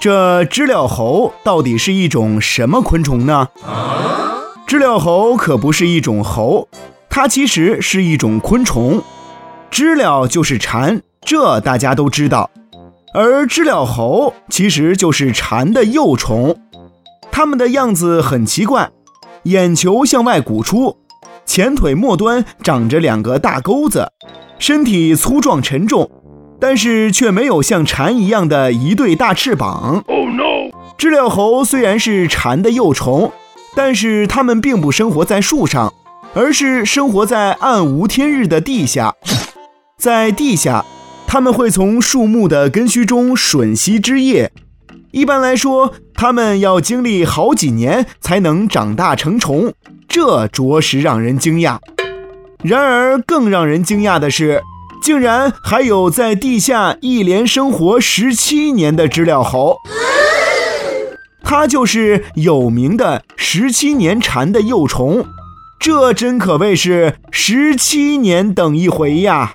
这知了猴到底是一种什么昆虫呢？知了猴可不是一种猴，它其实是一种昆虫。知了就是蝉，这大家都知道。而知了猴其实就是蝉的幼虫，它们的样子很奇怪，眼球向外鼓出，前腿末端长着两个大钩子，身体粗壮沉重，但是却没有像蝉一样的一对大翅膀。Oh no！知了猴虽然是蝉的幼虫，但是它们并不生活在树上，而是生活在暗无天日的地下。在地下，它们会从树木的根须中吮吸汁液。一般来说，它们要经历好几年才能长大成虫，这着实让人惊讶。然而，更让人惊讶的是，竟然还有在地下一连生活十七年的知了猴。它就是有名的十七年蝉的幼虫，这真可谓是十七年等一回呀！